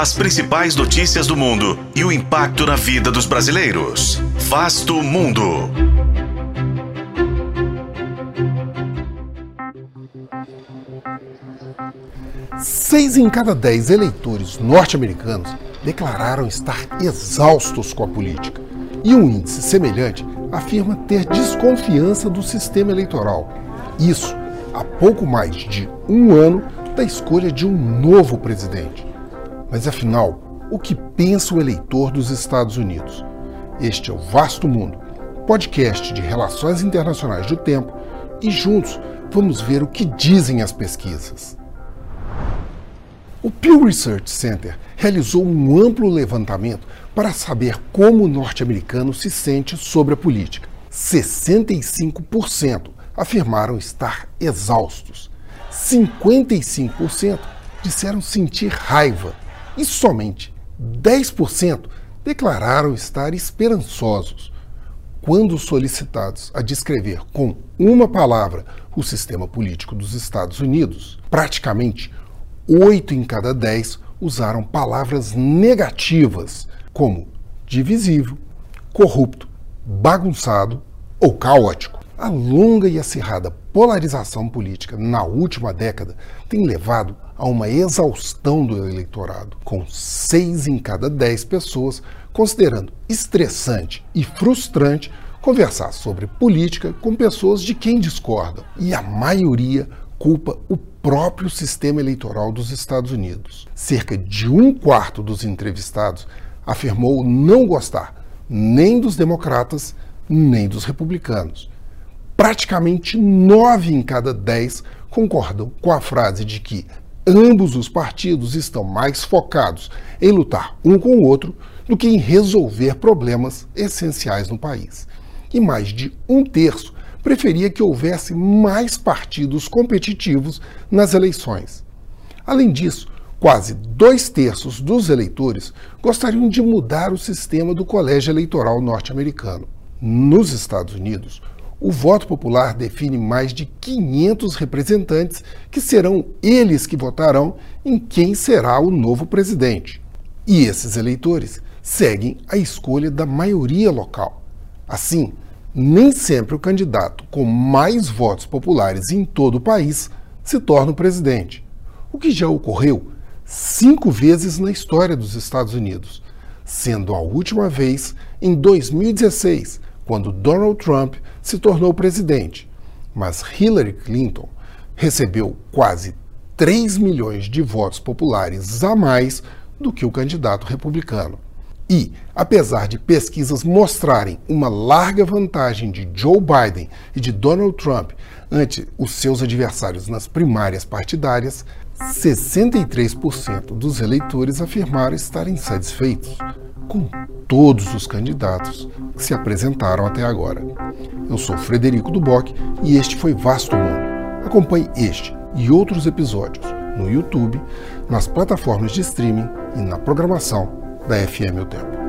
As principais notícias do mundo e o impacto na vida dos brasileiros. Vasto Mundo. Seis em cada dez eleitores norte-americanos declararam estar exaustos com a política. E um índice semelhante afirma ter desconfiança do sistema eleitoral. Isso há pouco mais de um ano da escolha de um novo presidente. Mas afinal, o que pensa o eleitor dos Estados Unidos? Este é o Vasto Mundo, podcast de relações internacionais do tempo, e juntos vamos ver o que dizem as pesquisas. O Pew Research Center realizou um amplo levantamento para saber como o norte-americano se sente sobre a política. 65% afirmaram estar exaustos. 55% disseram sentir raiva e somente 10% declararam estar esperançosos. Quando solicitados a descrever com uma palavra o sistema político dos Estados Unidos, praticamente 8 em cada 10 usaram palavras negativas, como divisível, corrupto, bagunçado ou caótico. A longa e acirrada polarização política na última década tem levado a uma exaustão do eleitorado, com 6 em cada 10 pessoas considerando estressante e frustrante conversar sobre política com pessoas de quem discordam. E a maioria culpa o próprio sistema eleitoral dos Estados Unidos. Cerca de um quarto dos entrevistados afirmou não gostar nem dos democratas nem dos republicanos. Praticamente nove em cada dez concordam com a frase de que ambos os partidos estão mais focados em lutar um com o outro do que em resolver problemas essenciais no país. E mais de um terço preferia que houvesse mais partidos competitivos nas eleições. Além disso, quase dois terços dos eleitores gostariam de mudar o sistema do colégio eleitoral norte-americano. Nos Estados Unidos, o voto popular define mais de 500 representantes que serão eles que votarão em quem será o novo presidente. E esses eleitores seguem a escolha da maioria local. Assim, nem sempre o candidato com mais votos populares em todo o país se torna o presidente, o que já ocorreu cinco vezes na história dos Estados Unidos, sendo a última vez em 2016, quando Donald Trump se tornou presidente. Mas Hillary Clinton recebeu quase 3 milhões de votos populares a mais do que o candidato republicano. E, apesar de pesquisas mostrarem uma larga vantagem de Joe Biden e de Donald Trump ante os seus adversários nas primárias partidárias, 63% dos eleitores afirmaram estarem satisfeitos com todos os candidatos que se apresentaram até agora. Eu sou Frederico Duboc e este foi Vasto Mundo. Acompanhe este e outros episódios no YouTube, nas plataformas de streaming e na programação da FM O Tempo.